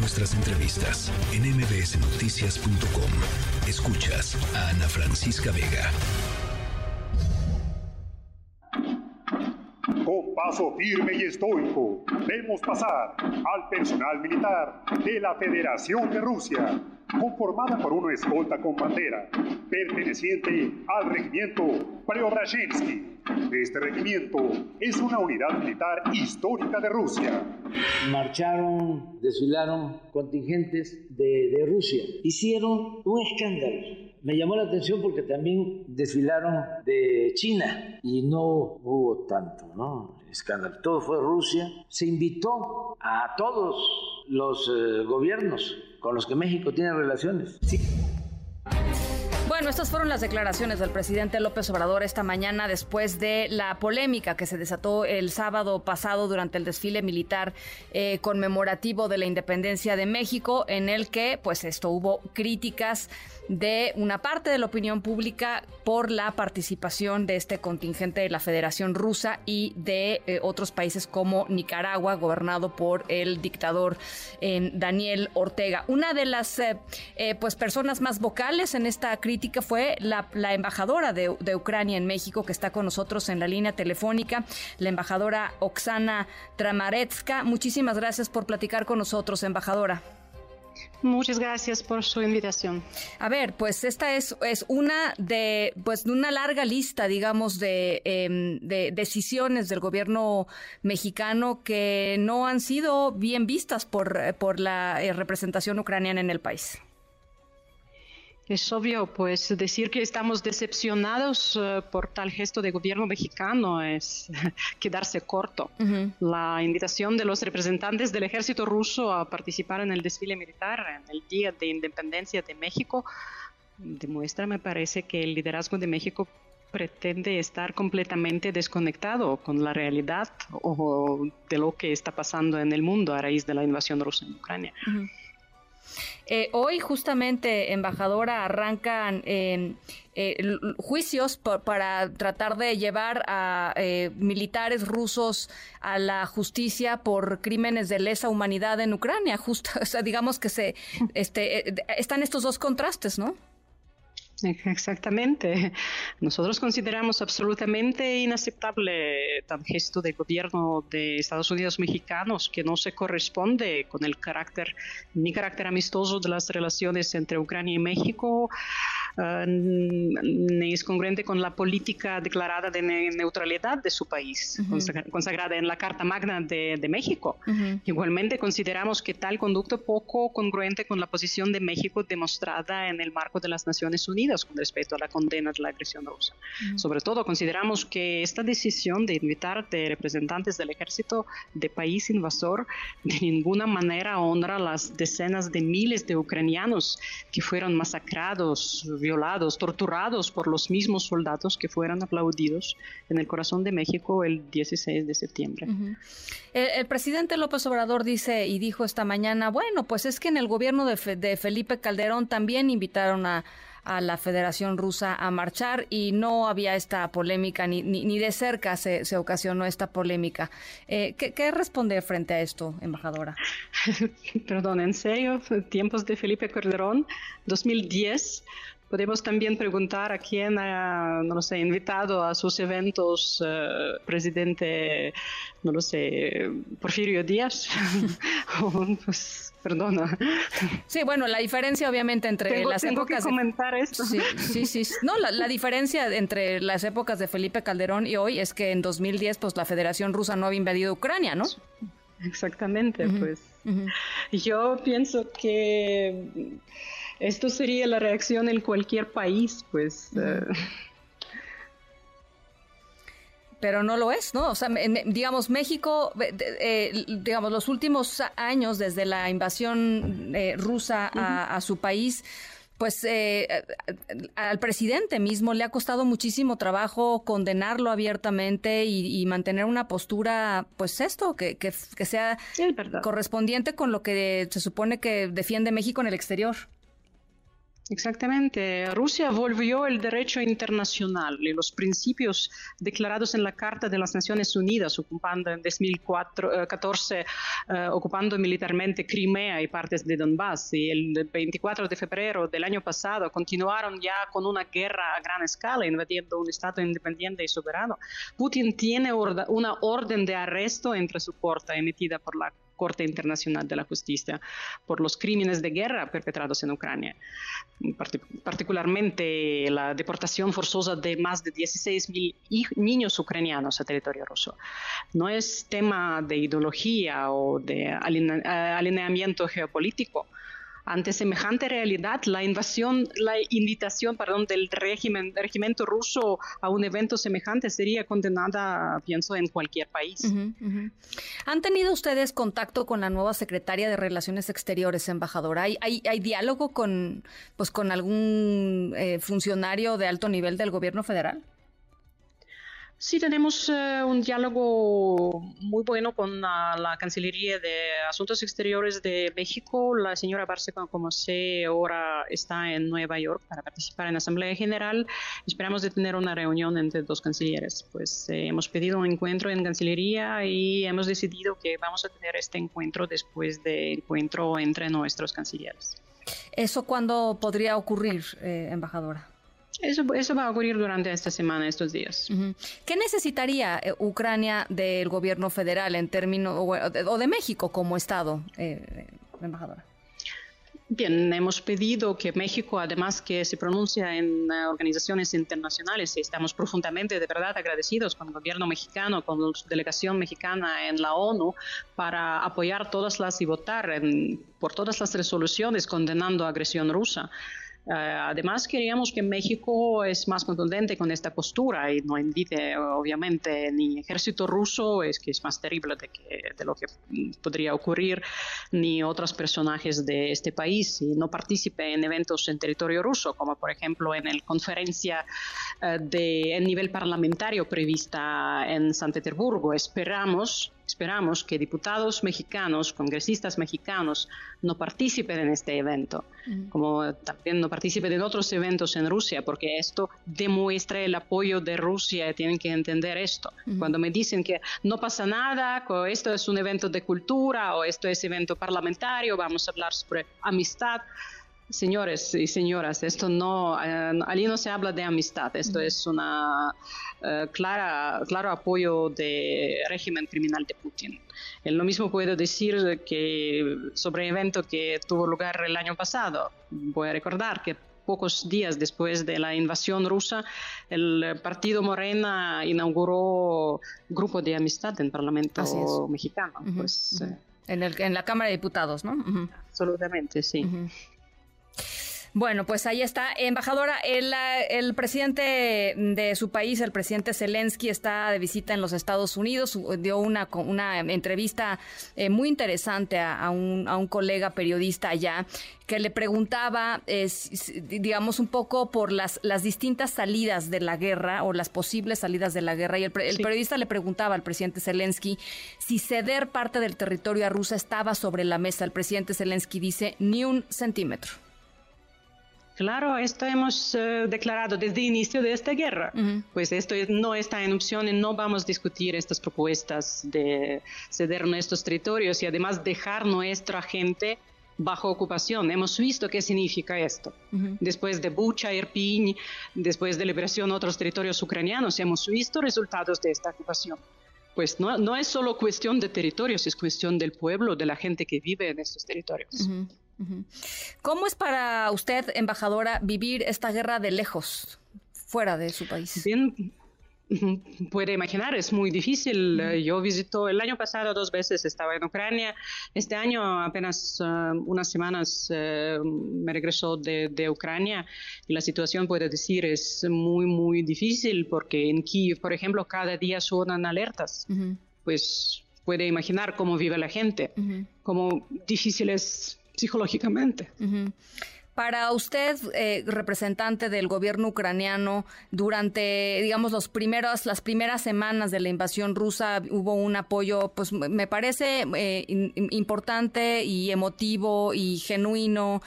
nuestras entrevistas en mbsnoticias.com. Escuchas a Ana Francisca Vega. Con paso firme y estoico, vemos pasar al personal militar de la Federación de Rusia, conformada por una escolta con bandera, perteneciente al regimiento Preobrazhensky. Este regimiento es una unidad militar histórica de Rusia. Marcharon, desfilaron contingentes de, de Rusia. Hicieron un escándalo me llamó la atención porque también desfilaron de China y no hubo tanto, ¿no? Escándalo. Todo fue Rusia. Se invitó a todos los eh, gobiernos con los que México tiene relaciones. Sí. Bueno, estas fueron las declaraciones del presidente López Obrador esta mañana después de la polémica que se desató el sábado pasado durante el desfile militar eh, conmemorativo de la independencia de México, en el que, pues, esto hubo críticas de una parte de la opinión pública por la participación de este contingente de la Federación Rusa y de eh, otros países como Nicaragua, gobernado por el dictador eh, Daniel Ortega. Una de las pues personas más vocales en esta crítica fue la, embajadora de, de, Ucrania en México, que está con nosotros en la línea telefónica, la embajadora Oksana Tramaretska. Muchísimas gracias por platicar con nosotros, embajadora. Muchas gracias por su invitación. A ver, pues esta es, es una de pues una larga lista, digamos, de, em, de decisiones del gobierno mexicano que no han sido bien vistas por, por la eh, representación ucraniana en el país. Es obvio, pues decir que estamos decepcionados uh, por tal gesto de gobierno mexicano es quedarse corto. Uh -huh. La invitación de los representantes del ejército ruso a participar en el desfile militar en el Día de Independencia de México demuestra, me parece, que el liderazgo de México pretende estar completamente desconectado con la realidad o de lo que está pasando en el mundo a raíz de la invasión rusa en Ucrania. Uh -huh. Eh, hoy justamente, embajadora, arrancan eh, eh, juicios para tratar de llevar a eh, militares rusos a la justicia por crímenes de lesa humanidad en Ucrania. Justo, o sea, digamos que se este, eh, están estos dos contrastes, ¿no? Exactamente. Nosotros consideramos absolutamente inaceptable tal gesto de gobierno de Estados Unidos mexicanos que no se corresponde con el carácter ni carácter amistoso de las relaciones entre Ucrania y México, uh, ni es congruente con la política declarada de ne neutralidad de su país, uh -huh. consagrada en la Carta Magna de, de México. Uh -huh. Igualmente consideramos que tal conducto poco congruente con la posición de México demostrada en el marco de las Naciones Unidas con respecto a la condena de la agresión rusa. Uh -huh. Sobre todo, consideramos que esta decisión de invitar de representantes del ejército de país invasor de ninguna manera honra las decenas de miles de ucranianos que fueron masacrados, violados, torturados por los mismos soldados que fueron aplaudidos en el corazón de México el 16 de septiembre. Uh -huh. el, el, presidente López Obrador dice y dijo esta mañana, bueno, pues es que en el gobierno de, Fe, de Felipe Calderón también invitaron a a la Federación Rusa a marchar y no había esta polémica, ni, ni, ni de cerca se, se, ocasionó esta polémica. Eh, ¿qué, ¿Qué responde frente a esto, embajadora? Perdón, ¿en serio? ¿Tiempos de Felipe Calderón? 2010 Podemos también preguntar a quién ha, no lo sé, invitado a sus eventos uh, presidente, no lo sé, Porfirio Díaz. pues, perdona. Sí, bueno, la diferencia obviamente entre tengo, las tengo épocas... Que comentar de... esto. Sí, sí, sí. No, la, la, diferencia entre las épocas de Felipe Calderón y hoy es que en 2010 pues la Federación Rusa no había invadido Ucrania, ¿no? Exactamente, uh -huh. pues. Uh -huh. Yo pienso que esto sería la reacción en cualquier país, pues. Uh -huh. Pero no lo es, ¿no? O sea, digamos, México, eh, digamos, los últimos años desde la invasión eh, rusa a, a, su país, pues eh, al presidente mismo le ha costado muchísimo trabajo condenarlo abiertamente y, y mantener una postura, pues esto, que, que, que sea correspondiente con lo que se supone que defiende México en el exterior. Exactamente. Rusia volvió el derecho internacional y los principios declarados en la Carta de las Naciones Unidas, ocupando en 2014, eh, eh, ocupando militarmente Crimea y partes de Donbass. Y el 24 de febrero del año pasado continuaron ya con una guerra a gran escala, invadiendo un Estado independiente y soberano. Putin tiene una orden de arresto entre su corte emitida por la Corte Internacional de la Justicia por los crímenes de guerra perpetrados en Ucrania, particularmente la deportación forzosa de más de 16.000 niños ucranianos a territorio ruso. No es tema de ideología o de alineamiento geopolítico, ante semejante realidad, la invasión, la invitación, del régimen, ruso a un evento semejante sería condenada, pienso, en cualquier país. ¿Han tenido ustedes contacto con la nueva secretaria de Relaciones Exteriores, embajadora? ¿Hay, hay, diálogo con, pues, con algún eh, funcionario de alto nivel del gobierno federal? Sí, tenemos eh, un diálogo muy bueno con la, Cancillería de Asuntos Exteriores de México. La señora Barceca, como sé, ahora está en Nueva York para participar en la Asamblea General. Esperamos de tener una reunión entre dos cancilleres. Pues eh, hemos pedido un encuentro en Cancillería y hemos decidido que vamos a tener este encuentro después del encuentro entre nuestros cancilleres. ¿Eso cuándo podría ocurrir, eh, embajadora? Eso, eso, va a ocurrir durante esta semana, estos días. ¿Qué necesitaría eh, Ucrania del gobierno federal en términos, o, de, México como Estado, eh, embajadora? Bien, hemos pedido que México, además que se pronuncia en eh, organizaciones internacionales, y estamos profundamente de verdad agradecidos con el gobierno mexicano, con la delegación mexicana en la ONU, para apoyar todas las y votar por todas las resoluciones condenando agresión rusa. Eh, además, queríamos que México es más contundente con esta postura y no invite, obviamente, ni ejército ruso, es que es más terrible de, que, de lo que podría ocurrir, ni otros personajes de este país y no participe en eventos en territorio ruso, como por ejemplo en la conferencia eh, de nivel parlamentario prevista en San Petersburgo. Esperamos Esperamos que diputados mexicanos, congresistas mexicanos, no participen en este evento, como también no participen en otros eventos en Rusia, porque esto demuestra el apoyo de Rusia. Tienen que entender esto. Cuando me dicen que no pasa nada, que esto es un evento de cultura o esto es evento parlamentario, vamos a hablar sobre amistad. Señores y señoras, esto no, eh, allí no se habla de amistad, esto es una eh, clara, claro apoyo del régimen criminal de Putin. lo mismo puedo decir que sobre el evento que tuvo lugar el año pasado. Voy a recordar que pocos días después de la invasión rusa, el partido Morena inauguró grupo de amistad en el Parlamento mexicano. pues, eh, en, el, en, la Cámara de Diputados, ¿no? Absolutamente, sí. Bueno, pues ahí está. Embajadora, el, presidente de su país, el presidente Zelensky, está de visita en los Estados Unidos. Dio una, una entrevista eh, muy interesante a, un, a, un, colega periodista allá que le preguntaba, digamos, un poco por las, las distintas salidas de la guerra o las posibles salidas de la guerra. Y el, periodista le preguntaba al presidente Zelensky si ceder parte del territorio a Rusia estaba sobre la mesa. El presidente Zelensky dice, ni un centímetro. Claro, esto hemos eh, declarado desde el inicio de esta guerra. Pues esto no está en opción y no vamos a discutir estas propuestas de ceder nuestros territorios y además dejar nuestra gente bajo ocupación. Hemos visto qué significa esto. Después de Bucha, Irpin, después de liberación de otros territorios ucranianos, hemos visto resultados de esta ocupación. Pues no, no es solo cuestión de territorios, es cuestión del pueblo, de la gente que vive en estos territorios. ¿Cómo es para usted, embajadora, vivir esta guerra de lejos, fuera de su país? Bien, puede imaginar, es muy difícil. Yo visito el año pasado dos veces, estaba en Ucrania. Este año apenas uh, unas semanas uh, me regresó de, Ucrania y la situación, puedo decir, es muy, muy difícil porque en Kiev, por ejemplo, cada día suenan alertas. Pues puede imaginar cómo vive la gente, cómo difícil es psicológicamente. Para usted, eh, representante del gobierno ucraniano, durante, digamos, los primeros, las primeras semanas de la invasión rusa hubo un apoyo, pues me parece eh, importante y emotivo y genuino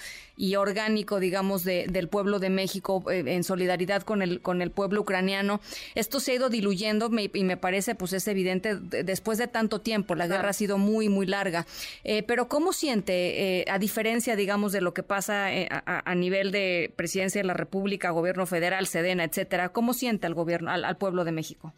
y orgánico, digamos, de, del pueblo de México eh, en solidaridad con el, con el pueblo ucraniano. Esto se ha ido diluyendo y me parece, pues es evidente, después de tanto tiempo, la guerra ha sido muy, muy larga. Eh, pero ¿cómo siente, eh, a diferencia, digamos, de lo que pasa a, nivel de presidencia de la República, gobierno federal, Sedena, etcétera, cómo siente al gobierno, al pueblo de México?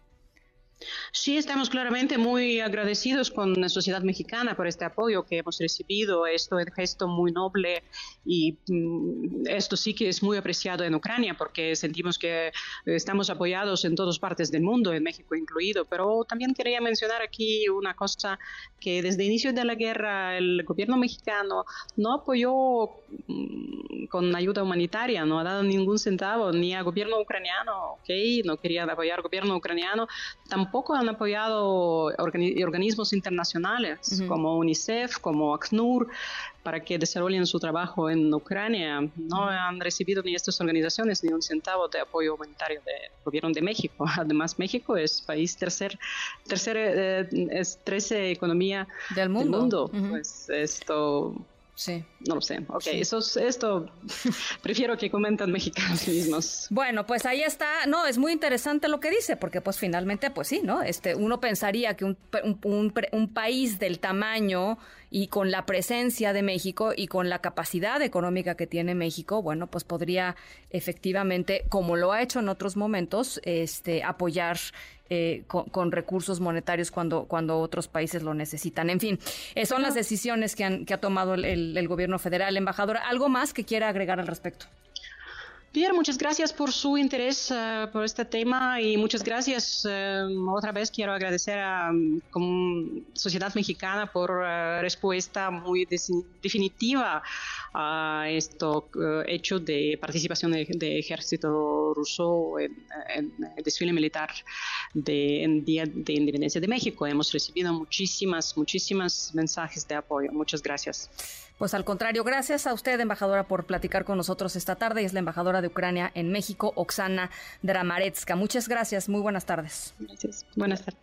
Sí, estamos claramente muy agradecidos con la sociedad mexicana por este apoyo que hemos recibido. Esto es un gesto muy noble y mm, esto sí que es muy apreciado en Ucrania porque sentimos que estamos apoyados en todas partes del mundo, en México incluido. Pero también quería mencionar aquí una cosa que desde el inicio de la guerra el gobierno mexicano no apoyó mm, con ayuda humanitaria, no ha dado ningún centavo ni al gobierno ucraniano, ok, no querían apoyar al gobierno ucraniano, tampoco han apoyado organismos internacionales como UNICEF, como ACNUR, para que desarrollen su trabajo en Ucrania. No han recibido ni estas organizaciones ni un centavo de apoyo humanitario del gobierno de México. Además, México es país tercer, tercer eh, es 13 economía del mundo. Pues esto Sí. No lo sé. Ok, eso, esto prefiero que comentan mexicanos mismos. Bueno, pues ahí está. No, es muy interesante lo que dice, porque pues finalmente, pues sí, ¿no? Este, uno pensaría que un, un, un país del tamaño y con la presencia de México y con la capacidad económica que tiene México, bueno, pues podría efectivamente, como lo ha hecho en otros momentos, este, apoyar eh, con, recursos monetarios cuando, cuando otros países lo necesitan. En fin, eh, son las decisiones que, han, que ha tomado el, el gobierno federal. Embajadora, ¿algo más que quiera agregar al respecto? Pierre, muchas gracias por su interés uh, por este tema y muchas gracias. Uh, otra vez quiero agradecer a um, Sociedad Mexicana por uh, respuesta muy definitiva a esto hecho de participación de, ejército ruso en, el desfile militar de, en Día de Independencia de México. Hemos recibido muchísimas, muchísimas mensajes de apoyo. Muchas gracias. Pues al contrario, gracias a usted, embajadora, por platicar con nosotros esta tarde. Es la embajadora de Ucrania en México, Oksana Dramaretska. Muchas gracias, muy buenas tardes. Gracias, buenas tardes.